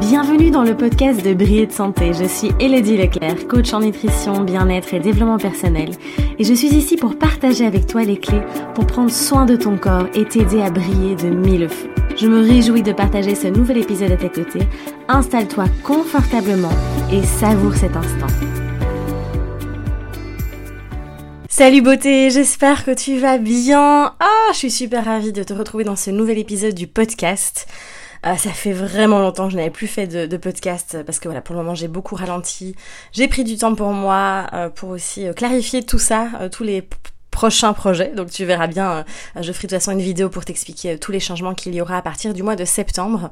Bienvenue dans le podcast de Briller de Santé. Je suis Elodie Leclerc, coach en nutrition, bien-être et développement personnel. Et je suis ici pour partager avec toi les clés pour prendre soin de ton corps et t'aider à briller de mille feux. Je me réjouis de partager ce nouvel épisode à tes côtés. Installe-toi confortablement et savoure cet instant. Salut beauté, j'espère que tu vas bien. Ah, je suis super ravie de te retrouver dans ce nouvel épisode du podcast. Euh, ça fait vraiment longtemps que je n'avais plus fait de, podcast parce que voilà, pour le moment j'ai beaucoup ralenti. J'ai pris du temps pour moi euh, pour aussi euh, clarifier tout ça, tous les prochains projets. Donc tu verras bien, je ferai de toute façon une vidéo pour t'expliquer tous les changements qu'il y aura à partir du mois de septembre.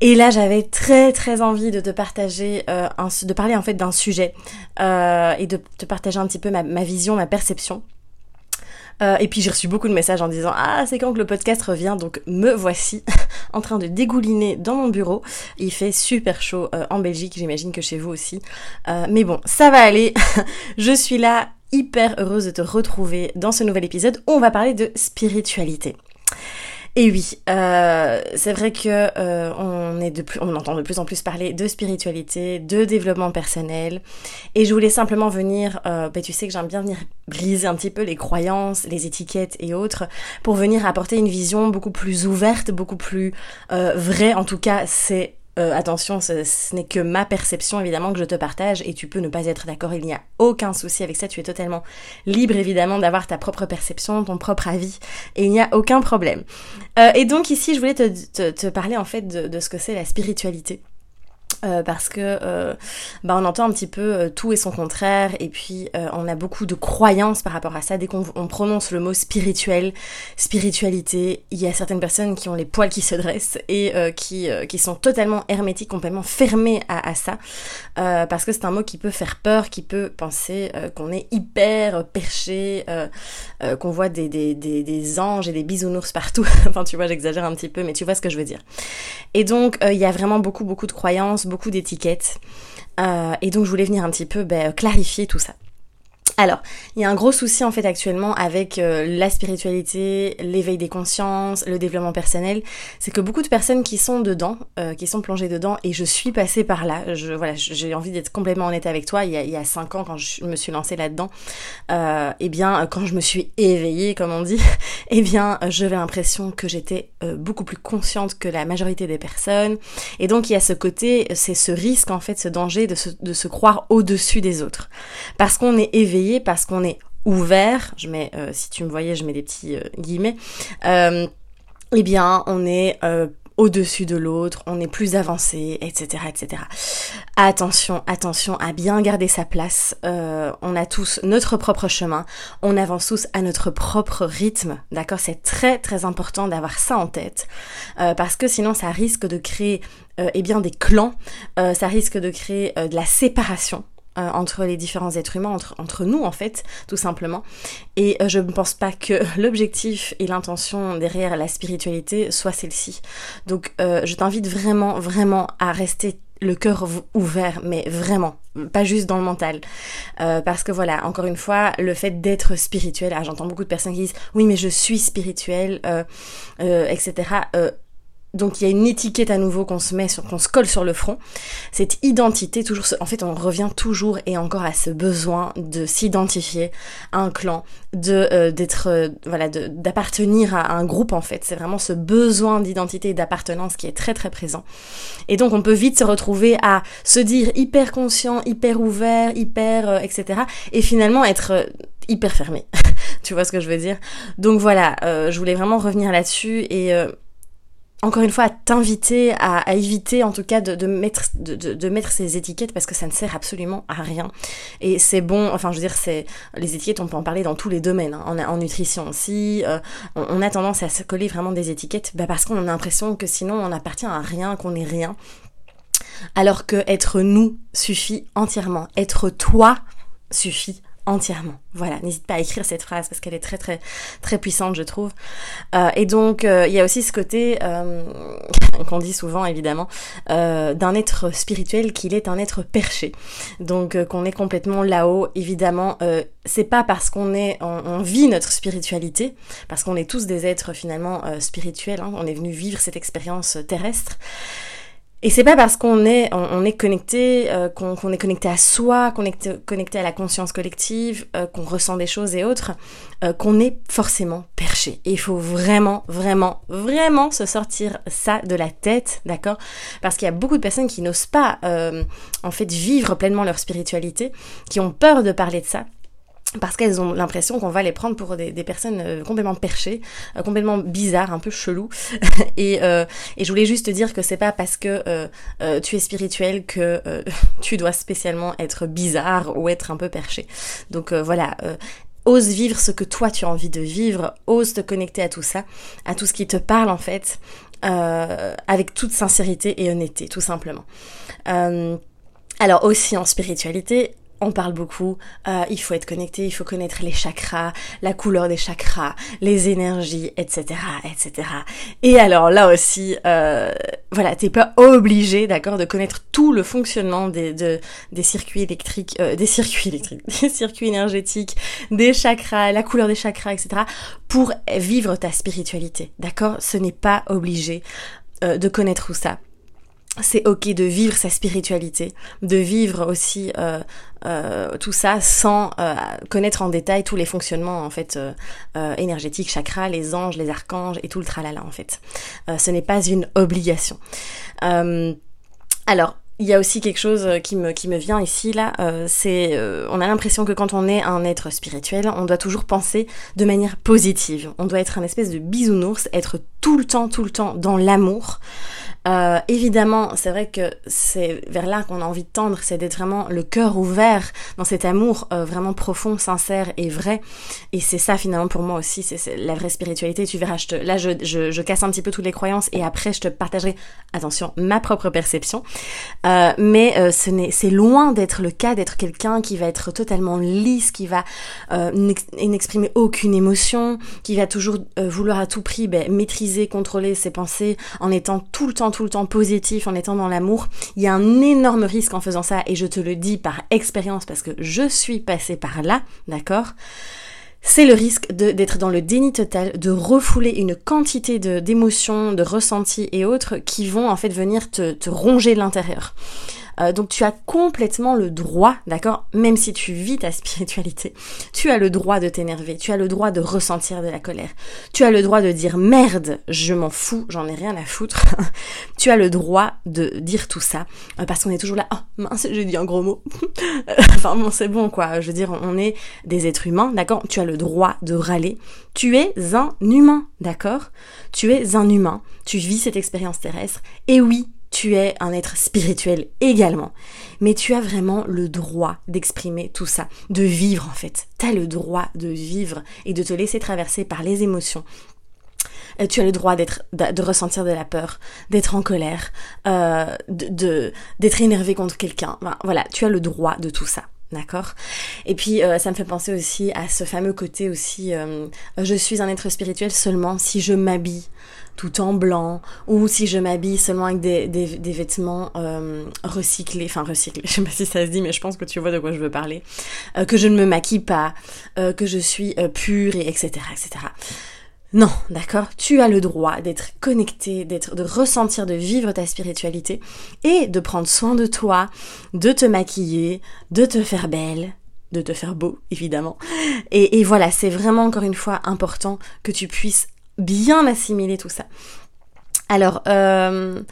Et là j'avais très très envie de te partager, de parler en fait d'un sujet et de te partager un petit peu ma vision, ma perception. Euh, et puis j'ai reçu beaucoup de messages en disant Ah, c'est quand que le podcast revient? Donc me voici en train de dégouliner dans mon bureau. Il fait super chaud euh, en Belgique, j'imagine que chez vous aussi. Euh, mais bon, ça va aller. Je suis là hyper heureuse de te retrouver dans ce nouvel épisode où on va parler de spiritualité. Et oui, euh, c'est vrai que euh, on est de plus, on entend de plus en plus parler de spiritualité, de développement personnel, et je voulais simplement venir, euh, ben, tu sais que j'aime bien venir briser un petit peu les croyances, les étiquettes et autres, pour venir apporter une vision beaucoup plus ouverte, beaucoup plus vraie. En tout cas, c'est euh, attention, ce, n'est que ma perception évidemment que je te partage et tu peux ne pas être d'accord, il n'y a aucun souci avec ça, tu es totalement libre évidemment d'avoir ta propre perception, ton propre avis et il n'y a aucun problème. Euh, et donc ici je voulais te, parler en fait de ce que c'est la spiritualité. Euh, parce que euh, bah on entend un petit peu euh, tout et son contraire. Et puis on a beaucoup de croyances par rapport à ça. Dès qu'on prononce le mot spirituel spiritualité il y a certaines personnes qui ont les poils qui se dressent et qui, qui sont totalement hermétiques complètement fermées à, à ça. Parce que c'est un mot qui peut faire peur qui peut penser qu'on est hyper perché qu'on voit des, des, des, des, anges et des bisounours partout. Enfin tu vois j'exagère un petit peu mais tu vois ce que je veux dire. Et donc il y a vraiment beaucoup beaucoup de croyances beaucoup d'étiquettes. Euh, et donc je voulais venir un petit peu ben, clarifier tout ça. Alors, il y a un gros souci en fait actuellement avec euh, la spiritualité, l'éveil des consciences, le développement personnel, c'est que beaucoup de personnes qui sont dedans, euh, qui sont plongées dedans, et je suis passée par là. Voilà, j'ai envie d'être complètement honnête avec toi. Il y a, il y a cinq ans quand je me suis lancée là-dedans, euh, eh bien quand je me suis éveillée, comme on dit, eh bien j'avais l'impression que j'étais euh, beaucoup plus consciente que la majorité des personnes. Et donc il y a ce côté, c'est ce risque en fait, ce danger de se, de se croire au-dessus des autres, parce qu'on est éveillé parce qu'on est ouvert, je mets, euh, si tu me voyais, je mets des petits euh, guillemets, euh, eh bien, on est au-dessus de l'autre, on est plus avancé, etc., etc. Attention, attention à bien garder sa place. on a tous notre propre chemin, on avance tous à notre propre rythme, d'accord? C'est très très important d'avoir ça en tête, parce que sinon ça risque de créer eh bien des clans, ça risque de créer de la séparation. Euh, entre les différents êtres humains, entre, entre nous en fait, tout simplement. Et euh, je ne pense pas que l'objectif et l'intention derrière la spiritualité soit celle-ci. Donc euh, je t'invite vraiment, vraiment à rester le cœur ouvert, mais vraiment, pas juste dans le mental. parce que voilà, encore une fois, le fait d'être spirituel, ah, j'entends beaucoup de personnes qui disent oui mais je suis spirituel, etc donc il y a une étiquette à nouveau qu'on se met, qu'on se colle sur le front. Cette identité, toujours, en fait, on revient toujours et encore à ce besoin de s'identifier à un clan, de euh, d'être, euh, voilà, d'appartenir à un groupe en fait. C'est vraiment ce besoin d'identité et d'appartenance qui est très très présent. Et donc on peut vite se retrouver à se dire hyper conscient, hyper ouvert, hyper, euh, etc. Et finalement être hyper fermé. tu vois ce que je veux dire? Donc voilà, je voulais vraiment revenir là-dessus et encore une fois, à t'inviter à, éviter en tout cas de, mettre, de, mettre ces étiquettes parce que ça ne sert absolument à rien. Et c'est bon, enfin je veux dire, c'est les étiquettes, on peut en parler dans tous les domaines, hein. en, nutrition aussi. Euh, on, a tendance à se coller vraiment des étiquettes bah, parce qu'on a l'impression que sinon on n'appartient à rien, qu'on n'est rien. Alors que être nous suffit entièrement. Être toi suffit entièrement. Voilà, n'hésite pas à écrire cette phrase parce qu'elle est très très très puissante, je trouve. Euh, et donc euh, il y a aussi ce côté euh, qu'on dit souvent évidemment d'un être spirituel qu'il est un être perché. Donc qu'on est complètement là-haut. Évidemment, c'est pas parce qu'on est on, vit notre spiritualité, parce qu'on est tous des êtres finalement spirituels. Hein, on est venu vivre cette expérience terrestre Et c'est pas parce qu'on est, on, est connecté, euh, qu'on est connecté à soi, qu'on est connecté à la conscience collective, euh, qu'on ressent des choses et autres, euh, qu'on est forcément perché. Et il faut vraiment, vraiment, vraiment se sortir ça de la tête, d'accord? Parce qu'il y a beaucoup de personnes qui n'osent pas, en fait, vivre pleinement leur spiritualité, qui ont peur de parler de ça parce qu'elles ont l'impression qu'on va les prendre pour des, personnes euh, complètement perchées, euh, complètement bizarres, un peu chelou. et, euh, et, je voulais juste te dire que c'est pas parce que tu es spirituel que tu dois spécialement être bizarre ou être un peu perché. Donc voilà, ose vivre ce que toi tu as envie de vivre, ose te connecter à tout ça, à tout ce qui te parle en fait, avec toute sincérité et honnêteté, tout simplement. alors aussi en spiritualité, on parle beaucoup, euh, il faut être connecté, il faut connaître les chakras, la couleur des chakras, les énergies, etc., etc. Et alors là aussi, euh, voilà, t'es pas obligé, d'accord, de connaître tout le fonctionnement des, des circuits électriques, euh, des circuits électriques, des circuits énergétiques, des chakras, la couleur des chakras, etc., pour vivre ta spiritualité, d'accord? Ce n'est pas obligé de connaître tout ça c'est ok de vivre sa spiritualité, de vivre aussi euh, euh, tout ça sans euh, connaître en détail tous les fonctionnements en fait énergétiques, chakras, les anges, les archanges et tout le tralala en fait. ce n'est pas une obligation. alors il y a aussi quelque chose qui me, qui me vient ici là, c'est on a l'impression que quand on est un être spirituel, on doit toujours penser de manière positive. On doit être un espèce de bisounours, être tout le temps, tout le temps dans l'amour. Euh, évidemment, c'est vrai que c'est vers là qu'on a envie de tendre, c'est d'être vraiment le cœur ouvert dans cet amour euh, vraiment profond, sincère et vrai. Et c'est ça finalement pour moi aussi, c'est la vraie spiritualité. Tu verras, je te, là je, je, je, casse un petit peu toutes les croyances et après je te partagerai, attention, ma propre perception. Euh, mais euh, ce n'est, c'est loin d'être le cas d'être quelqu'un qui va être totalement lisse, qui va n'exprimer aucune émotion, qui va toujours vouloir à tout prix ben, maîtriser, contrôler ses pensées en étant tout le temps tout le temps positif, en étant dans l'amour, il y a un énorme risque en faisant ça, et je te le dis par expérience parce que je suis passée par là, d'accord? C'est le risque d'être dans le déni total, de refouler une quantité d'émotions, de, ressentis et autres qui vont en fait venir te, te ronger de l'intérieur. Euh, donc tu as complètement le droit, d'accord, même si tu vis ta spiritualité, tu as le droit de t'énerver, tu as le droit de ressentir de la colère, tu as le droit de dire merde, je m'en fous, j'en ai rien à foutre, tu as le droit de dire tout ça, euh, parce qu'on est toujours là, oh mince, j'ai dit un gros mot, enfin bon c'est bon quoi, je veux dire, on est des êtres humains, d'accord, tu as le droit de râler, tu es un humain, d'accord, tu es un humain, tu vis cette expérience terrestre, et oui, tu es un être spirituel également. Mais tu as vraiment le droit d'exprimer tout ça, de vivre en fait. Tu as le droit de vivre et de te laisser traverser par les émotions. Euh, tu as le droit d'être, de ressentir de la peur, d'être en colère, euh, de, d'être énervé contre quelqu'un. voilà, tu as le droit de tout ça. D'accord? Et puis euh, ça me fait penser aussi à ce fameux côté aussi, je suis un être spirituel seulement si je m'habille tout en blanc, ou si je m'habille seulement avec des, des, vêtements euh, recyclés, enfin recyclés, je sais pas si ça se dit, mais je pense que tu vois de quoi je veux parler, euh, que je ne me maquille pas, euh, que je suis pure, et etc., etc. Non, d'accord? Tu as le droit d'être connecté, d'être, de ressentir, de vivre ta spiritualité et de prendre soin de toi, de te maquiller, de te faire belle, de te faire beau, évidemment. Et, et voilà, c'est vraiment encore une fois important que tu puisses bien assimiler tout ça. Alors, euh,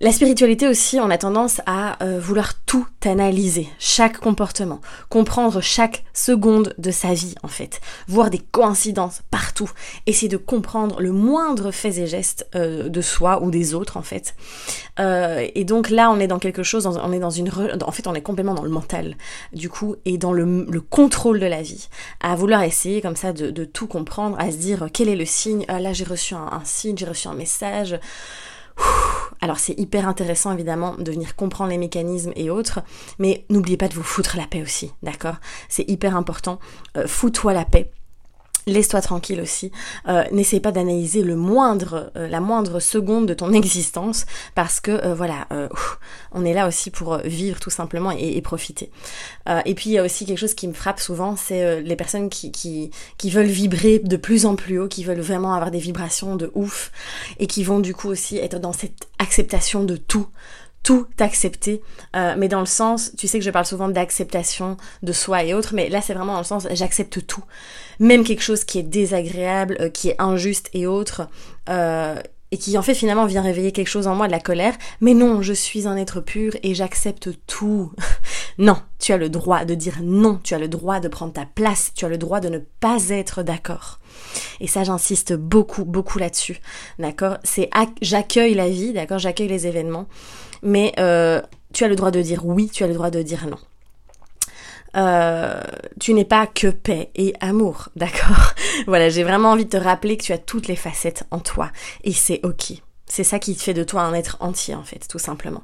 la spiritualité aussi, on a tendance à euh, vouloir tout analyser, chaque comportement, comprendre chaque seconde de sa vie en fait, voir des coïncidences partout, essayer de comprendre le moindre fait et geste euh, de soi ou des autres en fait. Euh, et donc là, on est dans quelque chose, on est dans une, en fait, on est complètement dans le mental du coup et dans le, contrôle de la vie, à vouloir essayer comme ça de, tout comprendre, à se dire quel est le signe? Ah, là, j'ai reçu un signe, j'ai reçu un message. Alors c'est hyper intéressant évidemment de venir comprendre les mécanismes et autres, mais n'oubliez pas de vous foutre la paix aussi, d'accord? C'est hyper important. Euh, fous-toi la paix. Laisse-toi tranquille aussi. Euh, N'essaie pas d'analyser le moindre, euh, la moindre seconde de ton existence parce que euh, voilà, euh, on est là aussi pour vivre tout simplement et, profiter. et puis il y a aussi quelque chose qui me frappe souvent, c'est les personnes qui, qui veulent vibrer de plus en plus haut, qui veulent vraiment avoir des vibrations de ouf et qui vont du coup aussi être dans cette acceptation de tout tout accepter, euh, mais dans le sens, tu sais que je parle souvent d'acceptation de soi et autres, mais là c'est vraiment dans le sens j'accepte tout, même quelque chose qui est désagréable, euh, qui est injuste et autres, euh, et qui en fait finalement vient réveiller quelque chose en moi de la colère, mais non, je suis un être pur et j'accepte tout. non, tu as le droit de dire non, tu as le droit de prendre ta place, tu as le droit de ne pas être d'accord. Et ça, j'insiste beaucoup, beaucoup là-dessus. D'accord? C'est j'accueille la vie, d'accord? J'accueille les événements mais euh, tu as le droit de dire oui, tu as le droit de dire non. Euh, tu n'es pas que paix et amour, d'accord? Voilà, j'ai vraiment envie de te rappeler que tu as toutes les facettes en toi et c'est ok. C'est ça qui te fait de toi un être entier en fait, tout simplement.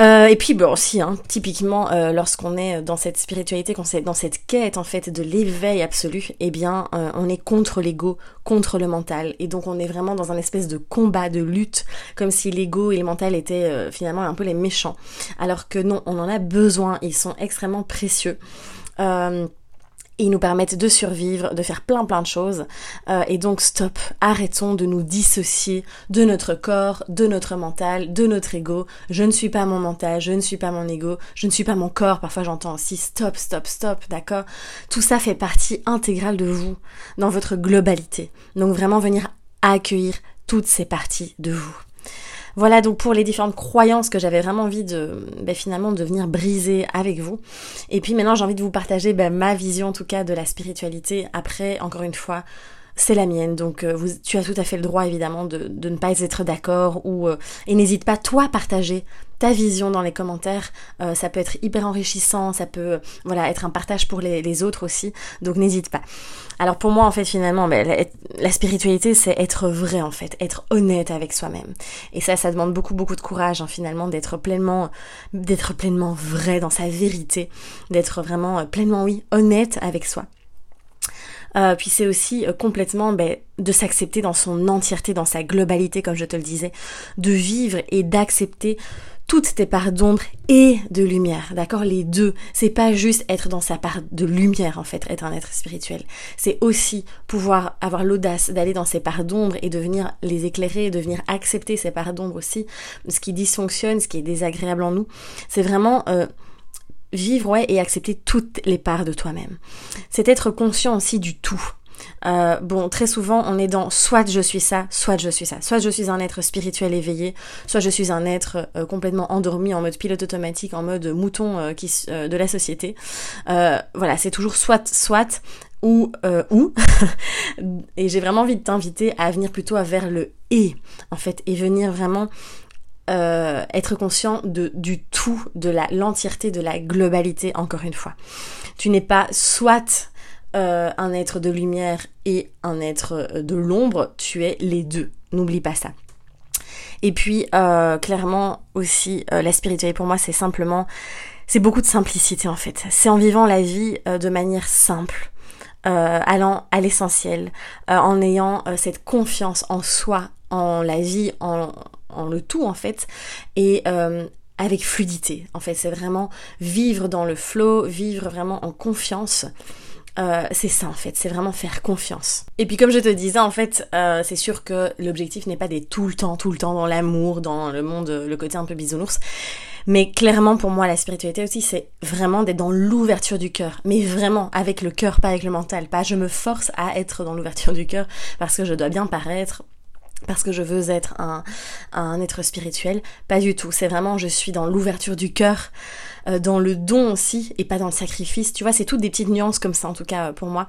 Euh, et puis bon aussi, hein, typiquement euh, lorsqu'on est dans cette spiritualité, qu'on est dans cette quête en fait de l'éveil absolu, eh bien euh, on est contre l'ego, contre le mental, et donc on est vraiment dans un espèce de combat, de lutte, comme si l'ego et le mental étaient finalement un peu les méchants, alors que non, on en a besoin, ils sont extrêmement précieux ils nous permettent de survivre, de faire plein plein de choses. Euh, et donc stop, arrêtons de nous dissocier de notre corps, de notre mental, de notre ego. Je ne suis pas mon mental, je ne suis pas mon ego, je ne suis pas mon corps. Parfois j'entends aussi stop, stop, stop, d'accord? Tout ça fait partie intégrale de vous, dans votre globalité. Donc vraiment venir accueillir toutes ces parties de vous. Voilà donc pour les différentes croyances que j'avais vraiment envie de ben, finalement de venir briser avec vous. Et puis maintenant j'ai envie de vous partager ben, ma vision en tout cas de la spiritualité. Après, encore une fois, c'est la mienne. Donc euh, vous, tu as tout à fait le droit évidemment de, de ne pas être d'accord ou euh, et n'hésite pas toi à partager ta vision dans les commentaires. Euh, ça peut être hyper enrichissant, ça peut voilà être un partage pour les, les autres aussi. Donc n'hésite pas. Alors pour moi en fait finalement ben, la, la, spiritualité c'est être vrai en fait, être honnête avec soi-même. Et ça ça demande beaucoup beaucoup de courage hein, finalement d'être pleinement d'être pleinement vrai dans sa vérité, d'être vraiment pleinement oui honnête avec soi. Euh, puis c'est aussi euh, complètement ben, de s'accepter dans son entièreté, dans sa globalité, comme je te le disais, de vivre et d'accepter toutes tes parts d'ombre et de lumière, d'accord? Les deux. C'est pas juste être dans sa part de lumière, en fait, être un être spirituel. C'est aussi pouvoir avoir l'audace d'aller dans ses parts d'ombre et de venir les éclairer, de venir accepter ces parts d'ombre aussi, ce qui dysfonctionne, ce qui est désagréable en nous. C'est vraiment... Euh, vivre et accepter toutes les parts de toi-même. C'est être conscient aussi du tout. Euh, bon, très souvent, on est dans soit je suis ça, soit je suis ça. Soit je suis un être spirituel éveillé, soit je suis un être euh, complètement endormi en mode pilote automatique, en mode mouton euh, qui, de la société. voilà, c'est toujours soit, soit ou ou. et j'ai vraiment envie de t'inviter à venir plutôt vers le et, en fait, et venir vraiment euh, être conscient de, du tout, de l'entièreté, de la globalité, encore une fois. Tu n'es pas soit euh, un être de lumière et un être euh, de l'ombre, tu es les deux. N'oublie pas ça. Et puis, clairement aussi, la spiritualité pour moi, c'est simplement, c'est beaucoup de simplicité en fait. C'est en vivant la vie de manière simple. allant à l'essentiel, en ayant cette confiance en soi, en la vie, en, en le tout en fait, et euh, avec fluidité. En fait, c'est vraiment vivre dans le flow, vivre vraiment en confiance. Euh, c'est ça en fait, c'est vraiment faire confiance. Et puis comme je te disais, en fait, euh, c'est sûr que l'objectif n'est pas d'être tout le temps, tout le temps dans l'amour, dans le monde, le côté un peu bisounours. Mais clairement pour moi, la spiritualité aussi, c'est vraiment d'être dans l'ouverture du cœur. Mais vraiment, avec le cœur, pas avec le mental. Pas je me force à être dans l'ouverture du cœur parce que je dois bien paraître parce que je veux être un, un être spirituel. Pas du tout. C'est vraiment, je suis dans l'ouverture du cœur, euh, dans le don aussi, et pas dans le sacrifice. Tu vois, c'est toutes des petites nuances comme ça, en tout cas pour moi.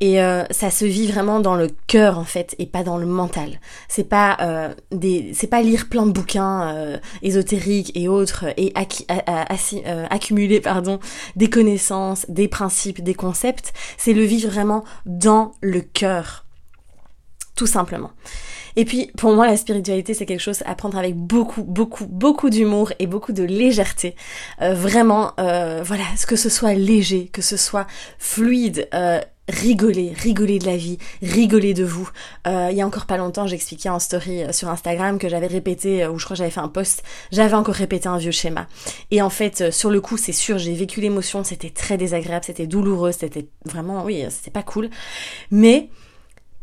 Et euh, ça se vit vraiment dans le cœur en fait et pas dans le mental. C'est pas euh, des, c'est pas lire plein de bouquins ésotériques et autres et accumuler pardon des connaissances, des principes, des concepts. C'est le vivre vraiment dans le cœur, tout simplement. Et puis, pour moi, la spiritualité, c'est quelque chose à prendre avec beaucoup, beaucoup, beaucoup d'humour et beaucoup de légèreté. Euh, vraiment, euh, voilà, que ce soit léger, que ce soit fluide, euh, rigoler, rigoler de la vie, rigoler de vous. il y a encore pas longtemps, j'expliquais en story sur Instagram que j'avais répété, ou je crois que j'avais fait un post, j'avais encore répété un vieux schéma. Et en fait, sur le coup, c'est sûr, j'ai vécu l'émotion, c'était très désagréable, c'était douloureux, c'était vraiment, oui, c'était pas cool. Mais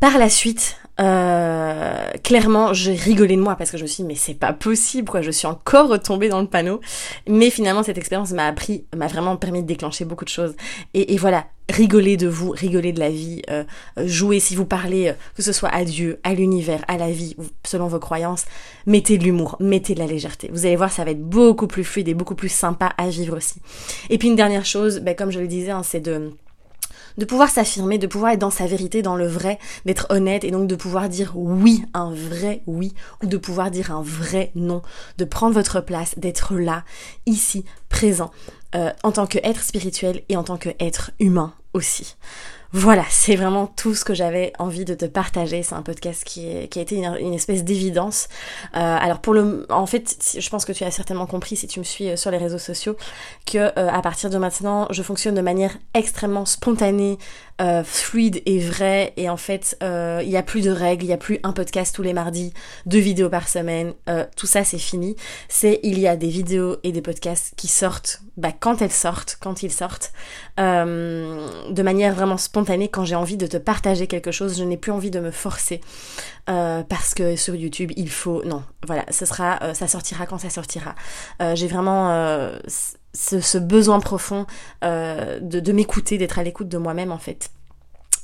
par la suite, euh, clairement, j'ai rigolé de moi parce que je me suis dit, mais c'est pas possible, quoi. Je suis encore retombée dans le panneau. Mais finalement, cette expérience m'a appris, m'a vraiment permis de déclencher beaucoup de choses. Et, voilà, rigoler de vous, rigoler de la vie, euh, jouer si vous parlez, euh, que ce soit à Dieu, à l'univers, à la vie, selon vos croyances, mettez de l'humour, mettez de la légèreté. Vous allez voir, ça va être beaucoup plus fluide et beaucoup plus sympa à vivre aussi. Et puis une dernière chose, ben, comme je le disais, hein, c'est de de pouvoir s'affirmer, de pouvoir être dans sa vérité, dans le vrai, d'être honnête et donc de pouvoir dire oui, un vrai oui, ou de pouvoir dire un vrai non, de prendre votre place, d'être là, ici, présent, euh, en tant qu'être spirituel et en tant qu'être humain aussi. Voilà, c'est vraiment tout ce que j'avais envie de te partager. C'est un podcast qui, qui a été une, espèce d'évidence. Euh, alors pour le, en fait, je pense que tu as certainement compris si tu me suis euh, sur les réseaux sociaux que euh, à partir de maintenant, je fonctionne de manière extrêmement spontanée, euh, fluide et vrai. Et en fait, euh, il n'y a plus de règles, il n'y a plus un podcast tous les mardis, deux vidéos par semaine. Euh, tout ça, c'est fini. C'est il y a des vidéos et des podcasts qui sortent bah, quand elles sortent, quand ils sortent, de manière vraiment spontanée. Quand j'ai envie de te partager quelque chose, je n'ai plus envie de me forcer. parce que sur YouTube, il faut... Non, voilà, ce sera, ça sortira quand ça sortira. j'ai vraiment ce, besoin profond euh, de m'écouter, d'être à l'écoute de moi-même en fait.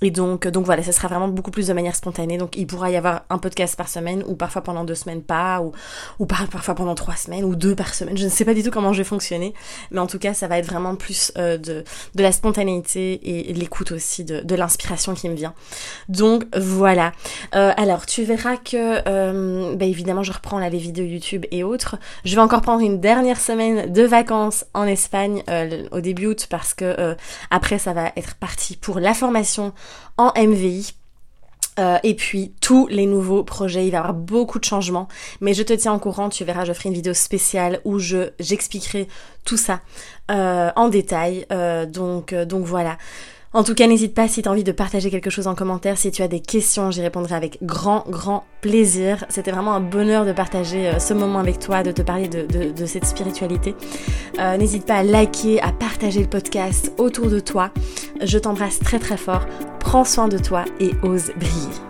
Et donc, donc voilà, ça sera vraiment beaucoup plus de manière spontanée. Donc il pourra y avoir un podcast par semaine, ou parfois pendant deux semaines pas, ou, ou parfois pendant trois semaines, ou deux par semaine. Je ne sais pas du tout comment je vais fonctionner, mais en tout cas, ça va être vraiment plus euh, de, de la spontanéité et, l'écoute aussi, de, de l'inspiration qui me vient. Donc voilà. Euh, alors, tu verras que, euh, bah, évidemment, je reprends là les vidéos YouTube et autres. Je vais encore prendre une dernière semaine de vacances en Espagne au début août, parce que après, ça va être parti pour la formation en MVI. Euh, et puis tous les nouveaux projets, il va y avoir beaucoup de changements, mais je te tiens au courant, tu verras, je ferai une vidéo spéciale où je j'expliquerai tout ça euh, en détail. Euh, donc donc voilà. En tout cas, n'hésite pas si tu envie de partager quelque chose en commentaire, si tu as des questions, j'y répondrai avec grand, grand plaisir. C'était vraiment un bonheur de partager euh, ce moment avec toi, de te parler de, cette spiritualité. Euh, n'hésite pas à liker, à partager le podcast autour de toi. Je t'embrasse très très fort. Prends soin de toi et ose briller.